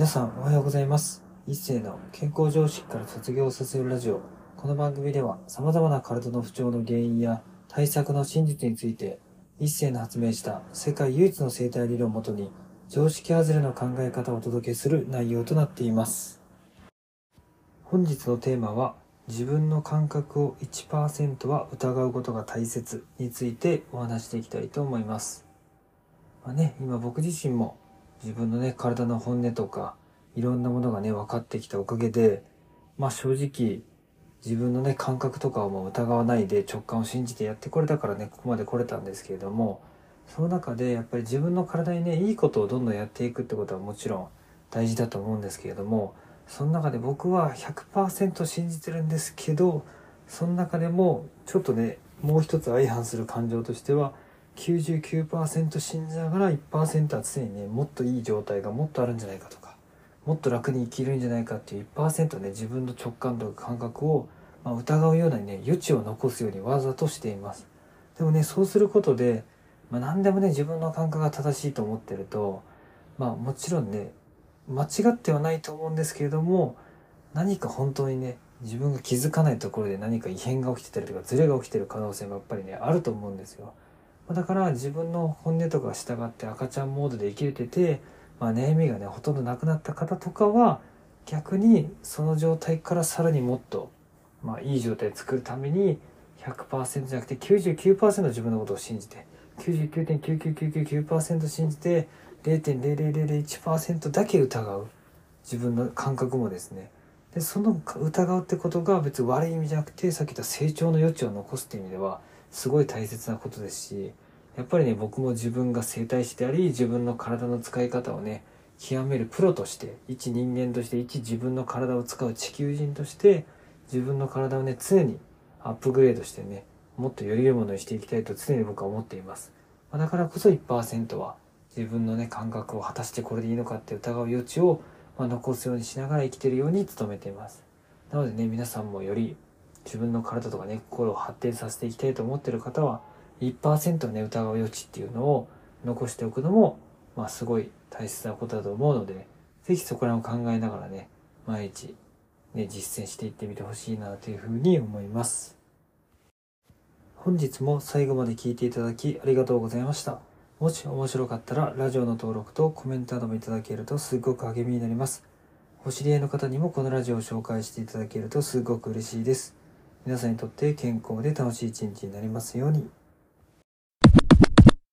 皆さんおはようございます。一世の健康常識から卒業させるラジオ。この番組では様々な体の不調の原因や対策の真実について、一世の発明した世界唯一の生態理論をもとに、常識外れの考え方をお届けする内容となっています。本日のテーマは、自分の感覚を1%は疑うことが大切についてお話していきたいと思います。まあね、今僕自身も自分のね、体の本音とか、いろんなものがね、分かってきたおかげで、まあ正直、自分のね、感覚とかをもう疑わないで直感を信じてやってこれたからね、ここまで来れたんですけれども、その中でやっぱり自分の体にね、いいことをどんどんやっていくってことはもちろん大事だと思うんですけれども、その中で僕は100%信じてるんですけど、その中でもちょっとね、もう一つ相反する感情としては、99%信じながら1%は常にねもっといい状態がもっとあるんじゃないかとかもっと楽に生きるんじゃないかっていう1%ね自分の直感とか感覚を、まあ、疑うようなね余地を残すようにわざとしています。でもねそうすることで、まあ、何でもね自分の感覚が正しいと思ってるとまあもちろんね間違ってはないと思うんですけれども何か本当にね自分が気づかないところで何か異変が起きてたりとかズレが起きてる可能性もやっぱりねあると思うんですよ。だから自分の本音とか従って赤ちゃんモードで生きれてて、まあ、悩みがねほとんどなくなった方とかは逆にその状態からさらにもっと、まあ、いい状態を作るために100%じゃなくて99%自分のことを信じて99.99999%信じて0.00001%だけ疑う自分の感覚もですね。でその疑うってことが別に悪い意味じゃなくてさっき言った成長の余地を残すっていう意味ではすごい大切なことですしやっぱりね僕も自分が整体師であり自分の体の使い方をね極めるプロとして一人間として一自分の体を使う地球人として自分の体をね常にアップグレードしてねもっとより良いものにしていきたいと常に僕は思っています。だからこそ1%は自分のね感覚を果たしてこれでいいのかって疑う余地を、ま、残すようにしながら生きてるように努めています。なのでね皆さんもより自分の体とかね心を発展させていきたいと思ってる方は1%ね疑う余地っていうのを残しておくのもまあすごい大切なことだと思うので是非そこら辺を考えながらね毎日ね実践していってみてほしいなというふうに思います。本日も最後まで聞いていただきありがとうございました。もし面白かったらラジオの登録とコメントなどもいただけるとすごく励みになります。お知り合いの方にもこのラジオを紹介していただけるとすごく嬉しいです。皆さんにとって健康で楽しい一日になりますように。